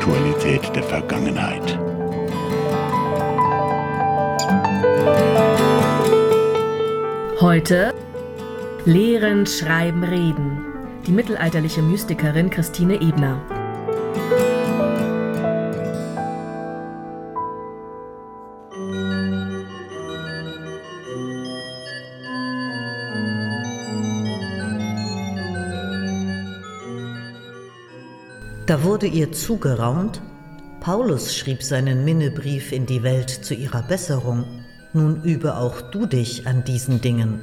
Aktualität der Vergangenheit. Heute Lehren, Schreiben, Reden. Die mittelalterliche Mystikerin Christine Ebner. Wurde ihr zugeraunt, Paulus schrieb seinen Minnebrief in die Welt zu ihrer Besserung, nun übe auch du dich an diesen Dingen.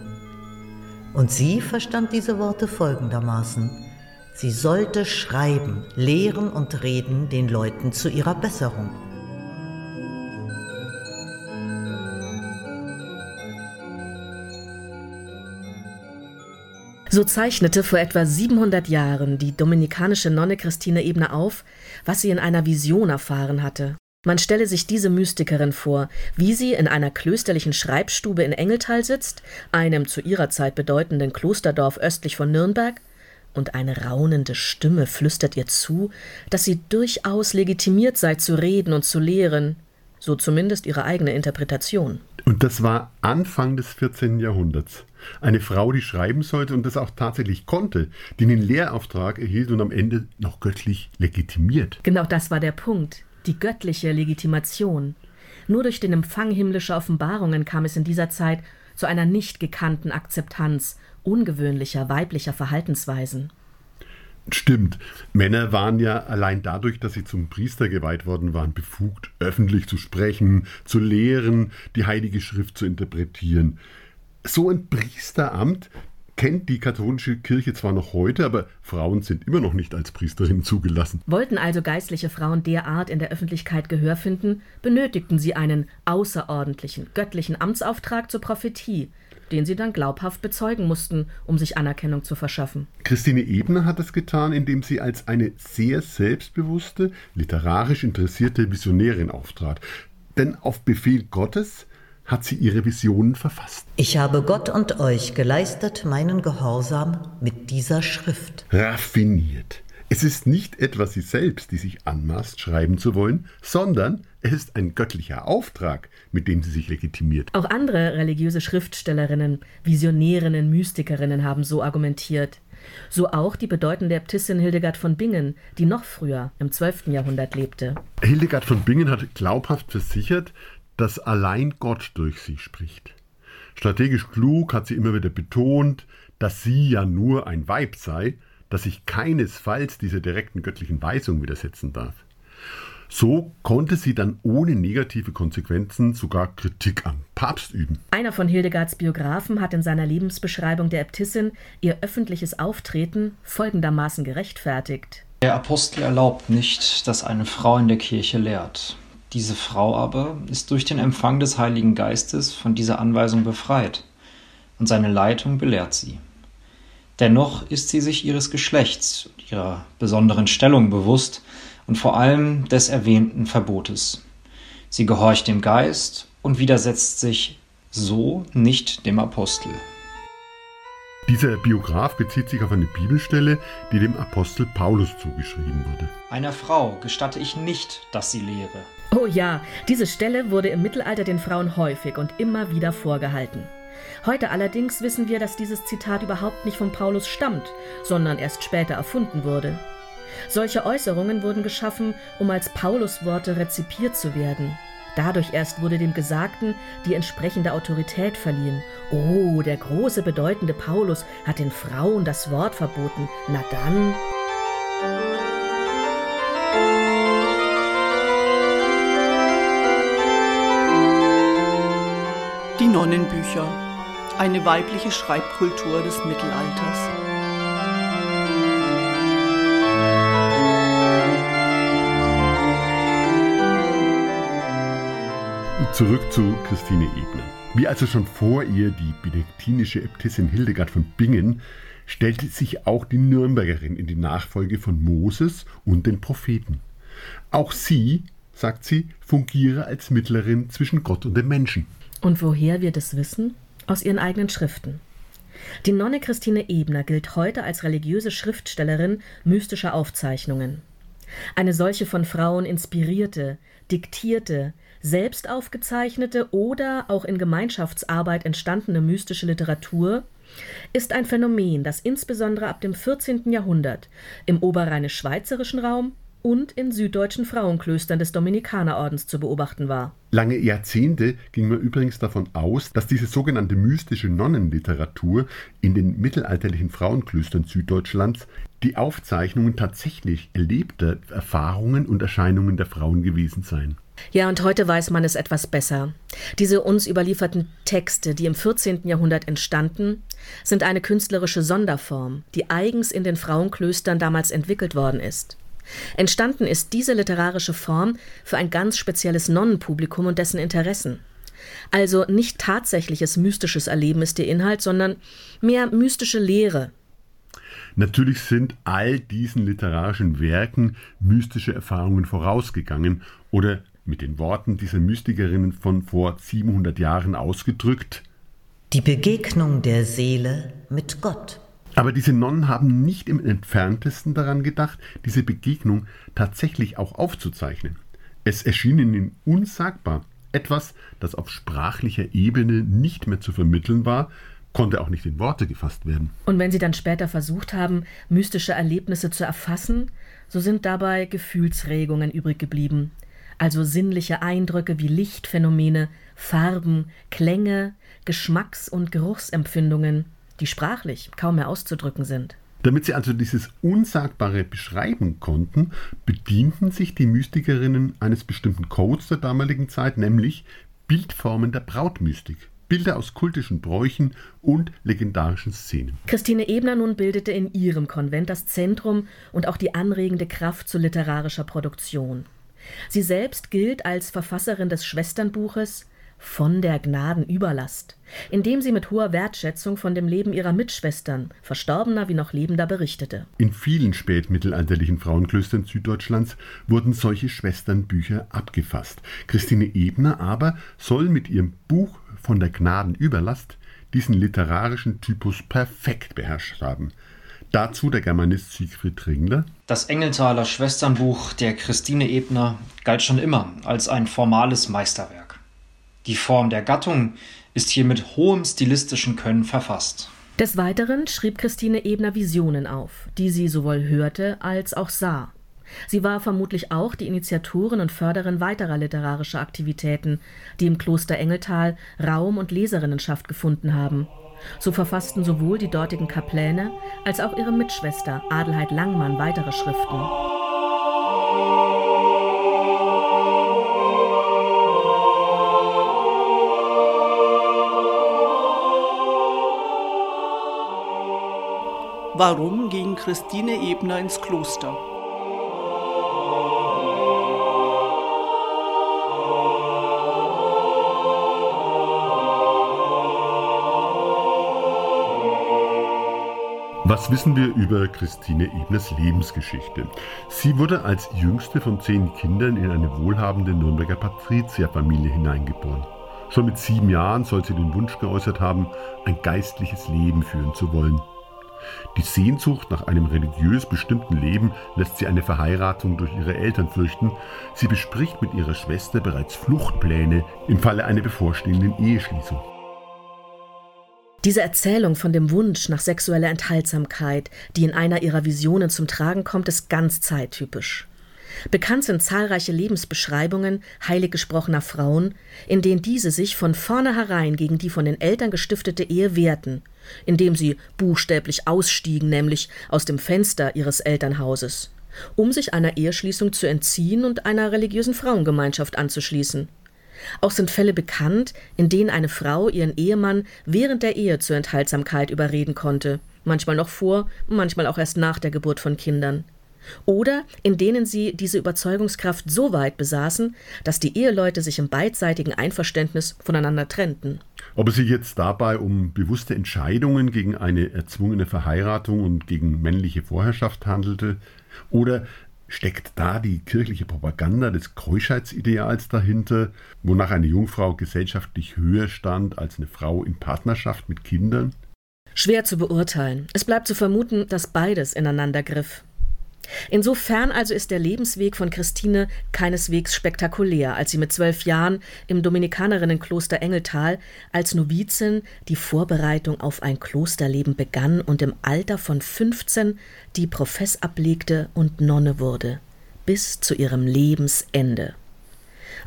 Und sie verstand diese Worte folgendermaßen. Sie sollte schreiben, lehren und reden den Leuten zu ihrer Besserung. So zeichnete vor etwa 700 Jahren die dominikanische Nonne Christine Ebner auf, was sie in einer Vision erfahren hatte. Man stelle sich diese Mystikerin vor, wie sie in einer klösterlichen Schreibstube in Engeltal sitzt, einem zu ihrer Zeit bedeutenden Klosterdorf östlich von Nürnberg, und eine raunende Stimme flüstert ihr zu, dass sie durchaus legitimiert sei zu reden und zu lehren, so zumindest ihre eigene Interpretation. Und das war Anfang des 14. Jahrhunderts. Eine Frau, die schreiben sollte und das auch tatsächlich konnte, die einen Lehrauftrag erhielt und am Ende noch göttlich legitimiert. Genau das war der Punkt, die göttliche Legitimation. Nur durch den Empfang himmlischer Offenbarungen kam es in dieser Zeit zu einer nicht gekannten Akzeptanz ungewöhnlicher weiblicher Verhaltensweisen. Stimmt. Männer waren ja allein dadurch, dass sie zum Priester geweiht worden waren, befugt, öffentlich zu sprechen, zu lehren, die Heilige Schrift zu interpretieren. So ein Priesteramt kennt die katholische Kirche zwar noch heute, aber Frauen sind immer noch nicht als Priesterinnen zugelassen. Wollten also geistliche Frauen derart in der Öffentlichkeit Gehör finden, benötigten sie einen außerordentlichen, göttlichen Amtsauftrag zur Prophetie, den sie dann glaubhaft bezeugen mussten, um sich Anerkennung zu verschaffen. Christine Ebner hat es getan, indem sie als eine sehr selbstbewusste, literarisch interessierte Visionärin auftrat. Denn auf Befehl Gottes hat sie ihre Visionen verfasst. Ich habe Gott und euch geleistet meinen Gehorsam mit dieser Schrift. Raffiniert. Es ist nicht etwa sie selbst, die sich anmaßt, schreiben zu wollen, sondern es ist ein göttlicher Auftrag, mit dem sie sich legitimiert. Auch andere religiöse Schriftstellerinnen, Visionärinnen, Mystikerinnen haben so argumentiert. So auch die bedeutende Äbtissin Hildegard von Bingen, die noch früher, im 12. Jahrhundert lebte. Hildegard von Bingen hat glaubhaft versichert, dass allein Gott durch sie spricht. Strategisch klug hat sie immer wieder betont, dass sie ja nur ein Weib sei dass sich keinesfalls dieser direkten göttlichen Weisung widersetzen darf. So konnte sie dann ohne negative Konsequenzen sogar Kritik am Papst üben. Einer von Hildegards Biografen hat in seiner Lebensbeschreibung der Äbtissin ihr öffentliches Auftreten folgendermaßen gerechtfertigt. Der Apostel erlaubt nicht, dass eine Frau in der Kirche lehrt. Diese Frau aber ist durch den Empfang des Heiligen Geistes von dieser Anweisung befreit, und seine Leitung belehrt sie. Dennoch ist sie sich ihres Geschlechts und ihrer besonderen Stellung bewusst und vor allem des erwähnten Verbotes. Sie gehorcht dem Geist und widersetzt sich so nicht dem Apostel. Dieser Biograf bezieht sich auf eine Bibelstelle, die dem Apostel Paulus zugeschrieben wurde. Einer Frau gestatte ich nicht, dass sie lehre. Oh ja, diese Stelle wurde im Mittelalter den Frauen häufig und immer wieder vorgehalten. Heute allerdings wissen wir, dass dieses Zitat überhaupt nicht von Paulus stammt, sondern erst später erfunden wurde. Solche Äußerungen wurden geschaffen, um als Paulus-Worte rezipiert zu werden. Dadurch erst wurde dem Gesagten die entsprechende Autorität verliehen. Oh, der große, bedeutende Paulus hat den Frauen das Wort verboten. Na dann. Nonnenbücher eine weibliche Schreibkultur des Mittelalters. Zurück zu Christine Ebner. Wie also schon vor ihr die benediktinische Äbtissin Hildegard von Bingen, stellte sich auch die Nürnbergerin in die Nachfolge von Moses und den Propheten. Auch sie, sagt sie, fungiere als Mittlerin zwischen Gott und dem Menschen. Und woher wir das wissen? Aus ihren eigenen Schriften. Die Nonne Christine Ebner gilt heute als religiöse Schriftstellerin mystischer Aufzeichnungen. Eine solche von Frauen inspirierte, diktierte, selbst aufgezeichnete oder auch in Gemeinschaftsarbeit entstandene mystische Literatur ist ein Phänomen, das insbesondere ab dem 14. Jahrhundert im oberrheinisch-schweizerischen Raum und in süddeutschen Frauenklöstern des Dominikanerordens zu beobachten war. Lange Jahrzehnte ging man übrigens davon aus, dass diese sogenannte mystische Nonnenliteratur in den mittelalterlichen Frauenklöstern Süddeutschlands die Aufzeichnungen tatsächlich erlebter Erfahrungen und Erscheinungen der Frauen gewesen seien. Ja, und heute weiß man es etwas besser. Diese uns überlieferten Texte, die im 14. Jahrhundert entstanden, sind eine künstlerische Sonderform, die eigens in den Frauenklöstern damals entwickelt worden ist. Entstanden ist diese literarische Form für ein ganz spezielles Nonnenpublikum und dessen Interessen. Also nicht tatsächliches mystisches Erleben ist der Inhalt, sondern mehr mystische Lehre. Natürlich sind all diesen literarischen Werken mystische Erfahrungen vorausgegangen oder mit den Worten dieser Mystikerinnen von vor 700 Jahren ausgedrückt. Die Begegnung der Seele mit Gott. Aber diese Nonnen haben nicht im entferntesten daran gedacht, diese Begegnung tatsächlich auch aufzuzeichnen. Es erschien ihnen unsagbar. Etwas, das auf sprachlicher Ebene nicht mehr zu vermitteln war, konnte auch nicht in Worte gefasst werden. Und wenn sie dann später versucht haben, mystische Erlebnisse zu erfassen, so sind dabei Gefühlsregungen übrig geblieben also sinnliche Eindrücke wie Lichtphänomene, Farben, Klänge, Geschmacks- und Geruchsempfindungen, die sprachlich kaum mehr auszudrücken sind. Damit sie also dieses Unsagbare beschreiben konnten, bedienten sich die Mystikerinnen eines bestimmten Codes der damaligen Zeit, nämlich Bildformen der Brautmystik. Bilder aus kultischen Bräuchen und legendarischen Szenen. Christine Ebner nun bildete in ihrem Konvent das Zentrum und auch die anregende Kraft zu literarischer Produktion. Sie selbst gilt als Verfasserin des Schwesternbuches von der Gnadenüberlast, in dem sie mit hoher Wertschätzung von dem Leben ihrer Mitschwestern, verstorbener wie noch lebender, berichtete. In vielen spätmittelalterlichen Frauenklöstern Süddeutschlands wurden solche Schwesternbücher abgefasst. Christine Ebner aber soll mit ihrem Buch von der Gnadenüberlast diesen literarischen Typus perfekt beherrscht haben. Dazu der Germanist Siegfried Ringler. Das Engeltaler Schwesternbuch der Christine Ebner galt schon immer als ein formales Meisterwerk. Die Form der Gattung ist hier mit hohem stilistischen Können verfasst. Des Weiteren schrieb Christine Ebner Visionen auf, die sie sowohl hörte als auch sah. Sie war vermutlich auch die Initiatorin und Förderin weiterer literarischer Aktivitäten, die im Kloster Engeltal Raum und Leserinnenschaft gefunden haben. So verfassten sowohl die dortigen Kapläne als auch ihre Mitschwester Adelheid Langmann weitere Schriften. Warum ging Christine Ebner ins Kloster? Was wissen wir über Christine Ebners Lebensgeschichte? Sie wurde als jüngste von zehn Kindern in eine wohlhabende Nürnberger Patrizierfamilie hineingeboren. Schon mit sieben Jahren soll sie den Wunsch geäußert haben, ein geistliches Leben führen zu wollen. Die Sehnsucht nach einem religiös bestimmten Leben lässt sie eine Verheiratung durch ihre Eltern fürchten. Sie bespricht mit ihrer Schwester bereits Fluchtpläne im Falle einer bevorstehenden Eheschließung. Diese Erzählung von dem Wunsch nach sexueller Enthaltsamkeit, die in einer ihrer Visionen zum Tragen kommt, ist ganz zeittypisch. Bekannt sind zahlreiche Lebensbeschreibungen heilig gesprochener Frauen, in denen diese sich von vornherein gegen die von den Eltern gestiftete Ehe wehrten, indem sie buchstäblich ausstiegen, nämlich aus dem Fenster ihres Elternhauses, um sich einer Eheschließung zu entziehen und einer religiösen Frauengemeinschaft anzuschließen. Auch sind Fälle bekannt, in denen eine Frau ihren Ehemann während der Ehe zur Enthaltsamkeit überreden konnte, manchmal noch vor, manchmal auch erst nach der Geburt von Kindern. Oder in denen sie diese Überzeugungskraft so weit besaßen, dass die Eheleute sich im beidseitigen Einverständnis voneinander trennten. Ob es sich jetzt dabei um bewusste Entscheidungen gegen eine erzwungene Verheiratung und gegen männliche Vorherrschaft handelte, oder steckt da die kirchliche Propaganda des Keuschheitsideals dahinter, wonach eine Jungfrau gesellschaftlich höher stand als eine Frau in Partnerschaft mit Kindern? Schwer zu beurteilen. Es bleibt zu vermuten, dass beides ineinander griff. Insofern also ist der Lebensweg von Christine keineswegs spektakulär, als sie mit zwölf Jahren im Dominikanerinnenkloster Engeltal als Novizin die Vorbereitung auf ein Klosterleben begann und im Alter von 15 die Profess ablegte und Nonne wurde, bis zu ihrem Lebensende.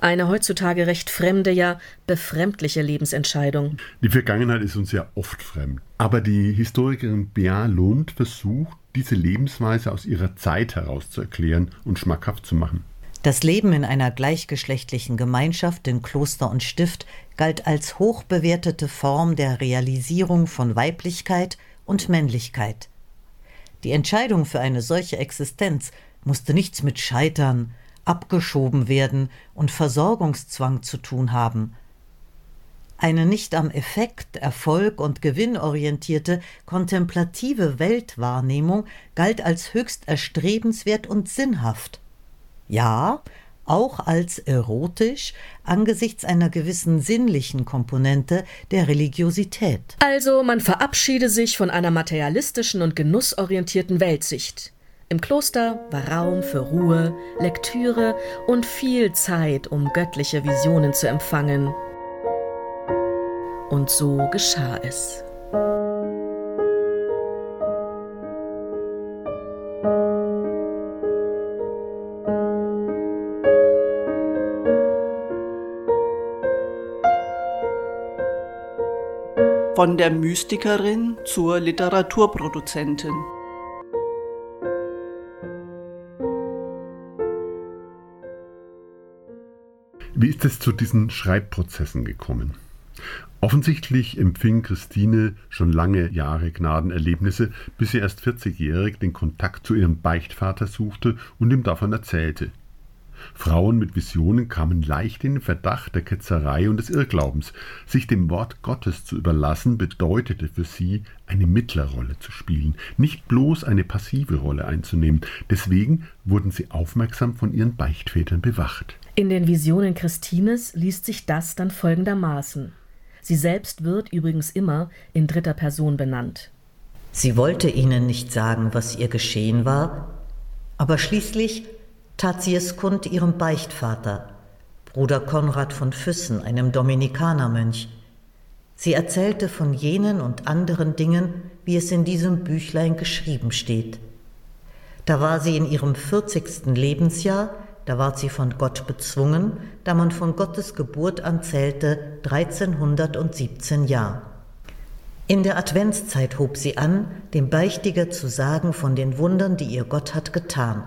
Eine heutzutage recht fremde, ja befremdliche Lebensentscheidung. Die Vergangenheit ist uns ja oft fremd. Aber die Historikerin Bea Lund versucht, diese Lebensweise aus ihrer Zeit heraus zu erklären und schmackhaft zu machen. Das Leben in einer gleichgeschlechtlichen Gemeinschaft in Kloster und Stift galt als hochbewertete Form der Realisierung von Weiblichkeit und Männlichkeit. Die Entscheidung für eine solche Existenz musste nichts mit Scheitern, abgeschoben werden und Versorgungszwang zu tun haben, eine nicht am Effekt, Erfolg und Gewinn orientierte, kontemplative Weltwahrnehmung galt als höchst erstrebenswert und sinnhaft. Ja, auch als erotisch angesichts einer gewissen sinnlichen Komponente der Religiosität. Also man verabschiede sich von einer materialistischen und genussorientierten Weltsicht. Im Kloster war Raum für Ruhe, Lektüre und viel Zeit, um göttliche Visionen zu empfangen und so geschah es. Von der Mystikerin zur Literaturproduzentin. Wie ist es zu diesen Schreibprozessen gekommen? Offensichtlich empfing Christine schon lange Jahre Gnadenerlebnisse, bis sie erst 40-jährig den Kontakt zu ihrem Beichtvater suchte und ihm davon erzählte. Frauen mit Visionen kamen leicht in den Verdacht der Ketzerei und des Irrglaubens. Sich dem Wort Gottes zu überlassen, bedeutete für sie, eine Mittlerrolle zu spielen, nicht bloß eine passive Rolle einzunehmen. Deswegen wurden sie aufmerksam von ihren Beichtvätern bewacht. In den Visionen Christines liest sich das dann folgendermaßen. Sie selbst wird übrigens immer in dritter Person benannt. Sie wollte ihnen nicht sagen, was ihr geschehen war, aber schließlich tat sie es kund ihrem Beichtvater, Bruder Konrad von Füssen, einem Dominikanermönch. Sie erzählte von jenen und anderen Dingen, wie es in diesem Büchlein geschrieben steht. Da war sie in ihrem 40. Lebensjahr da ward sie von Gott bezwungen, da man von Gottes Geburt an zählte 1317 Jahr. In der Adventszeit hob sie an, dem Beichtiger zu sagen von den Wundern, die ihr Gott hat getan.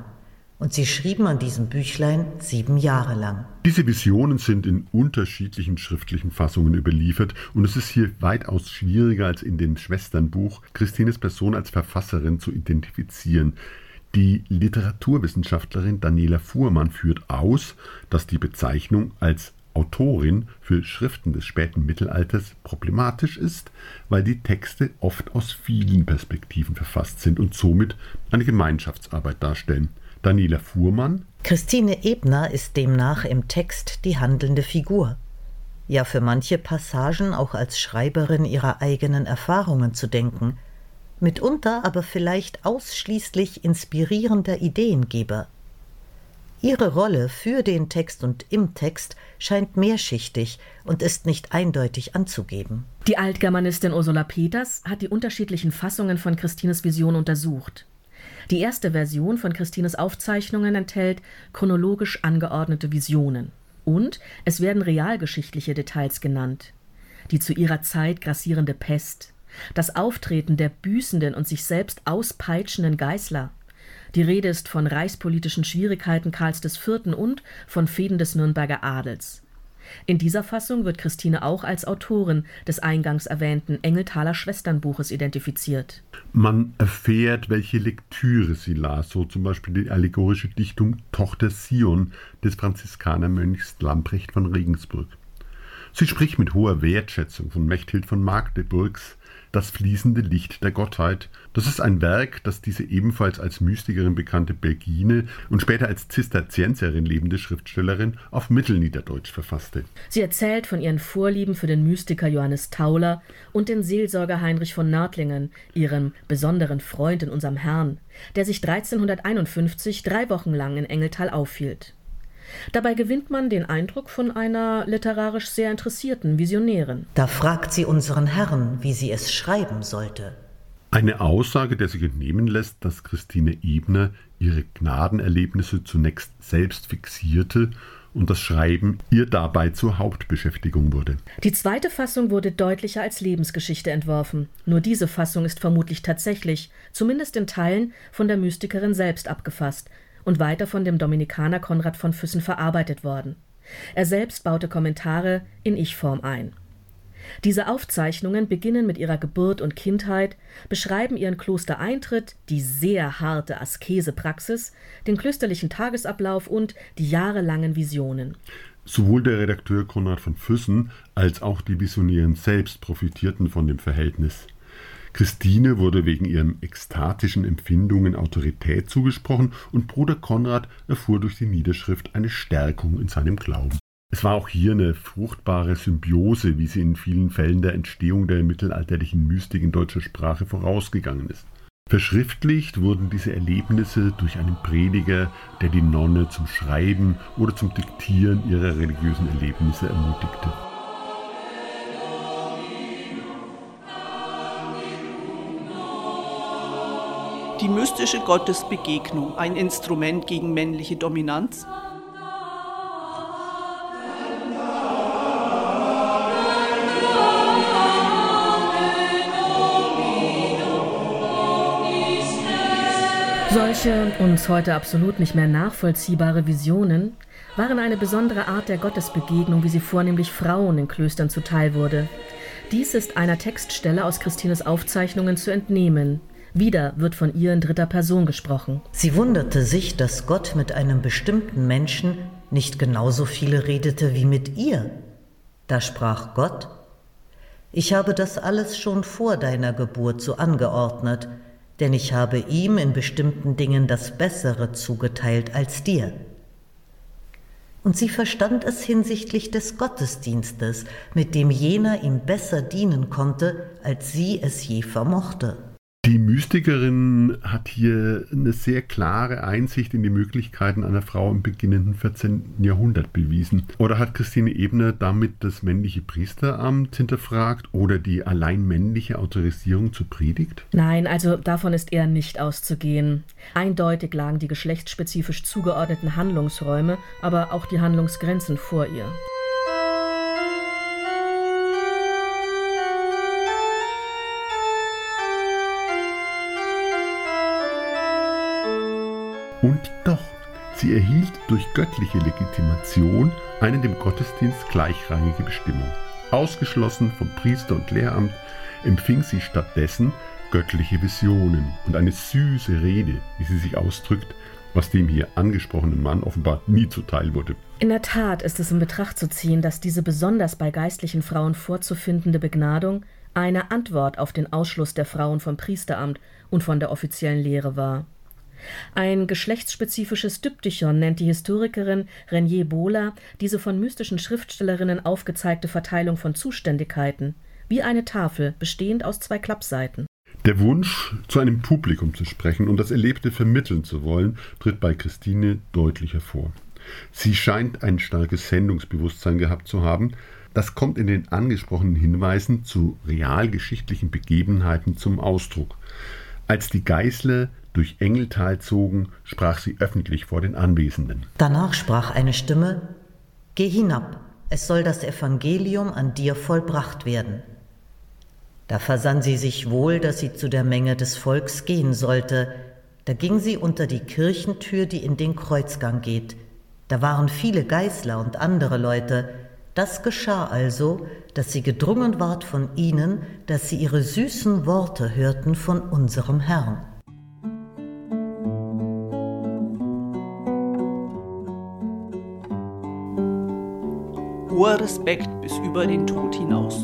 Und sie schrieben an diesem Büchlein sieben Jahre lang. Diese Visionen sind in unterschiedlichen schriftlichen Fassungen überliefert und es ist hier weitaus schwieriger als in dem Schwesternbuch, Christines Person als Verfasserin zu identifizieren. Die Literaturwissenschaftlerin Daniela Fuhrmann führt aus, dass die Bezeichnung als Autorin für Schriften des späten Mittelalters problematisch ist, weil die Texte oft aus vielen Perspektiven verfasst sind und somit eine Gemeinschaftsarbeit darstellen. Daniela Fuhrmann Christine Ebner ist demnach im Text die handelnde Figur. Ja, für manche Passagen auch als Schreiberin ihrer eigenen Erfahrungen zu denken – mitunter aber vielleicht ausschließlich inspirierender Ideengeber. Ihre Rolle für den Text und im Text scheint mehrschichtig und ist nicht eindeutig anzugeben. Die Altgermanistin Ursula Peters hat die unterschiedlichen Fassungen von Christines Vision untersucht. Die erste Version von Christines Aufzeichnungen enthält chronologisch angeordnete Visionen. Und es werden realgeschichtliche Details genannt. Die zu ihrer Zeit grassierende Pest, das Auftreten der büßenden und sich selbst auspeitschenden Geißler. Die Rede ist von reichspolitischen Schwierigkeiten Karls IV. und von Fäden des Nürnberger Adels. In dieser Fassung wird Christine auch als Autorin des eingangs erwähnten Engeltaler Schwesternbuches identifiziert. Man erfährt, welche Lektüre sie las, so zum Beispiel die allegorische Dichtung Tochter Sion des Franziskanermönchs Lamprecht von Regensburg. Sie spricht mit hoher Wertschätzung von Mechthild von Magdeburgs das fließende Licht der Gottheit. Das ist ein Werk, das diese ebenfalls als Mystikerin bekannte Belgine und später als Zisterzienserin lebende Schriftstellerin auf Mittelniederdeutsch verfasste. Sie erzählt von ihren Vorlieben für den Mystiker Johannes Tauler und den Seelsorger Heinrich von Nördlingen, ihrem besonderen Freund in unserem Herrn, der sich 1351 drei Wochen lang in Engeltal aufhielt. Dabei gewinnt man den Eindruck von einer literarisch sehr interessierten Visionärin. Da fragt sie unseren Herrn, wie sie es schreiben sollte. Eine Aussage, der sich entnehmen lässt, dass Christine Ebner ihre Gnadenerlebnisse zunächst selbst fixierte und das Schreiben ihr dabei zur Hauptbeschäftigung wurde. Die zweite Fassung wurde deutlicher als Lebensgeschichte entworfen. Nur diese Fassung ist vermutlich tatsächlich, zumindest in Teilen, von der Mystikerin selbst abgefasst, und weiter von dem Dominikaner Konrad von Füssen verarbeitet worden. Er selbst baute Kommentare in Ich-Form ein. Diese Aufzeichnungen beginnen mit ihrer Geburt und Kindheit, beschreiben ihren Klostereintritt, die sehr harte Askesepraxis, den klösterlichen Tagesablauf und die jahrelangen Visionen. Sowohl der Redakteur Konrad von Füssen als auch die Visionären selbst profitierten von dem Verhältnis. Christine wurde wegen ihren ekstatischen Empfindungen Autorität zugesprochen und Bruder Konrad erfuhr durch die Niederschrift eine Stärkung in seinem Glauben. Es war auch hier eine fruchtbare Symbiose, wie sie in vielen Fällen der Entstehung der mittelalterlichen Mystik in deutscher Sprache vorausgegangen ist. Verschriftlicht wurden diese Erlebnisse durch einen Prediger, der die Nonne zum Schreiben oder zum Diktieren ihrer religiösen Erlebnisse ermutigte. Die mystische Gottesbegegnung, ein Instrument gegen männliche Dominanz? Solche uns heute absolut nicht mehr nachvollziehbare Visionen waren eine besondere Art der Gottesbegegnung, wie sie vornehmlich Frauen in Klöstern zuteil wurde. Dies ist einer Textstelle aus Christines Aufzeichnungen zu entnehmen. Wieder wird von ihr in dritter Person gesprochen. Sie wunderte sich, dass Gott mit einem bestimmten Menschen nicht genauso viele redete wie mit ihr. Da sprach Gott, ich habe das alles schon vor deiner Geburt so angeordnet, denn ich habe ihm in bestimmten Dingen das Bessere zugeteilt als dir. Und sie verstand es hinsichtlich des Gottesdienstes, mit dem jener ihm besser dienen konnte, als sie es je vermochte. Die Mystikerin hat hier eine sehr klare Einsicht in die Möglichkeiten einer Frau im beginnenden 14. Jahrhundert bewiesen. Oder hat Christine Ebner damit das männliche Priesteramt hinterfragt oder die allein männliche Autorisierung zur Predigt? Nein, also davon ist eher nicht auszugehen. Eindeutig lagen die geschlechtsspezifisch zugeordneten Handlungsräume, aber auch die Handlungsgrenzen vor ihr. Und doch, sie erhielt durch göttliche Legitimation eine dem Gottesdienst gleichrangige Bestimmung. Ausgeschlossen vom Priester und Lehramt empfing sie stattdessen göttliche Visionen und eine süße Rede, wie sie sich ausdrückt, was dem hier angesprochenen Mann offenbar nie zuteil wurde. In der Tat ist es in Betracht zu ziehen, dass diese besonders bei geistlichen Frauen vorzufindende Begnadung eine Antwort auf den Ausschluss der Frauen vom Priesteramt und von der offiziellen Lehre war. Ein geschlechtsspezifisches Diptychon nennt die Historikerin Renier Bohler diese von mystischen Schriftstellerinnen aufgezeigte Verteilung von Zuständigkeiten, wie eine Tafel bestehend aus zwei Klappseiten. Der Wunsch, zu einem Publikum zu sprechen und das Erlebte vermitteln zu wollen, tritt bei Christine deutlich hervor. Sie scheint ein starkes Sendungsbewusstsein gehabt zu haben. Das kommt in den angesprochenen Hinweisen zu realgeschichtlichen Begebenheiten zum Ausdruck. Als die Geißler durch Engeltal zogen, sprach sie öffentlich vor den Anwesenden. Danach sprach eine Stimme, Geh hinab, es soll das Evangelium an dir vollbracht werden. Da versann sie sich wohl, dass sie zu der Menge des Volks gehen sollte. Da ging sie unter die Kirchentür, die in den Kreuzgang geht. Da waren viele Geißler und andere Leute. Das geschah also, dass sie gedrungen ward von ihnen, dass sie ihre süßen Worte hörten von unserem Herrn. Hoher Respekt bis über den Tod hinaus.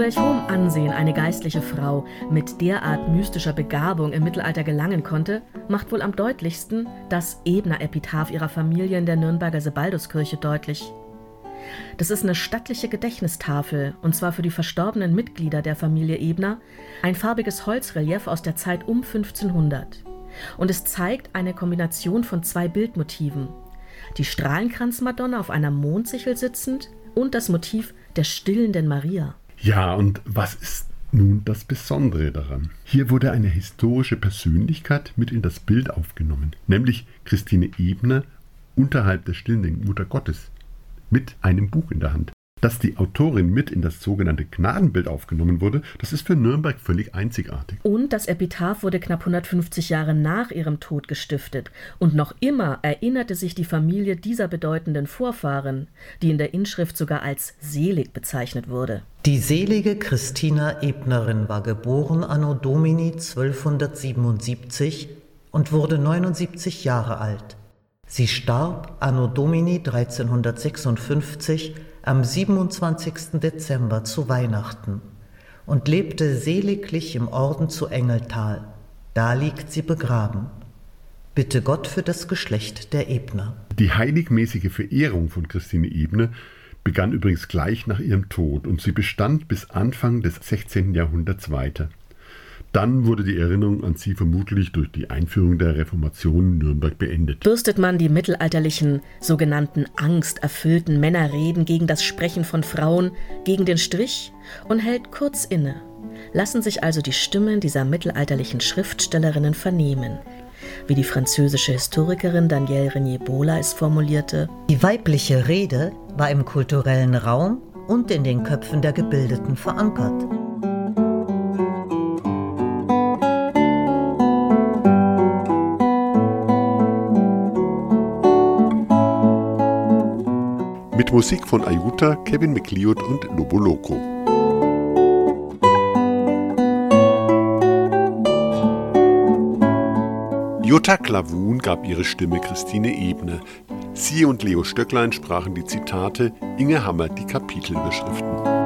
welch hohem Ansehen eine geistliche Frau mit derart mystischer Begabung im Mittelalter gelangen konnte, macht wohl am deutlichsten das Ebner-Epitaph ihrer Familie in der Nürnberger Sebalduskirche deutlich. Das ist eine stattliche Gedächtnistafel, und zwar für die verstorbenen Mitglieder der Familie Ebner, ein farbiges Holzrelief aus der Zeit um 1500. Und es zeigt eine Kombination von zwei Bildmotiven. Die Strahlenkranzmadonna auf einer Mondsichel sitzend und das Motiv der stillenden Maria. Ja, und was ist nun das Besondere daran? Hier wurde eine historische Persönlichkeit mit in das Bild aufgenommen, nämlich Christine Ebner unterhalb der stillen Mutter Gottes mit einem Buch in der Hand. Dass die Autorin mit in das sogenannte Gnadenbild aufgenommen wurde, das ist für Nürnberg völlig einzigartig. Und das Epitaph wurde knapp 150 Jahre nach ihrem Tod gestiftet. Und noch immer erinnerte sich die Familie dieser bedeutenden Vorfahren, die in der Inschrift sogar als selig bezeichnet wurde. Die selige Christina Ebnerin war geboren anno Domini 1277 und wurde 79 Jahre alt. Sie starb anno Domini 1356 am 27. Dezember zu Weihnachten und lebte seliglich im Orden zu Engeltal. Da liegt sie begraben. Bitte Gott für das Geschlecht der Ebner. Die heiligmäßige Verehrung von Christine Ebner begann übrigens gleich nach ihrem Tod und sie bestand bis Anfang des 16. Jahrhunderts weiter. Dann wurde die Erinnerung an sie vermutlich durch die Einführung der Reformation in Nürnberg beendet. Bürstet man die mittelalterlichen, sogenannten angsterfüllten Männerreden gegen das Sprechen von Frauen gegen den Strich und hält kurz inne, lassen sich also die Stimmen dieser mittelalterlichen Schriftstellerinnen vernehmen. Wie die französische Historikerin Danielle Renier-Bola es formulierte: Die weibliche Rede war im kulturellen Raum und in den Köpfen der Gebildeten verankert. Musik von Ayuta, Kevin McLeod und Lobo Loco. Jutta Klavun gab ihre Stimme Christine Ebner. Sie und Leo Stöcklein sprachen die Zitate, Inge Hammer die Kapitelüberschriften.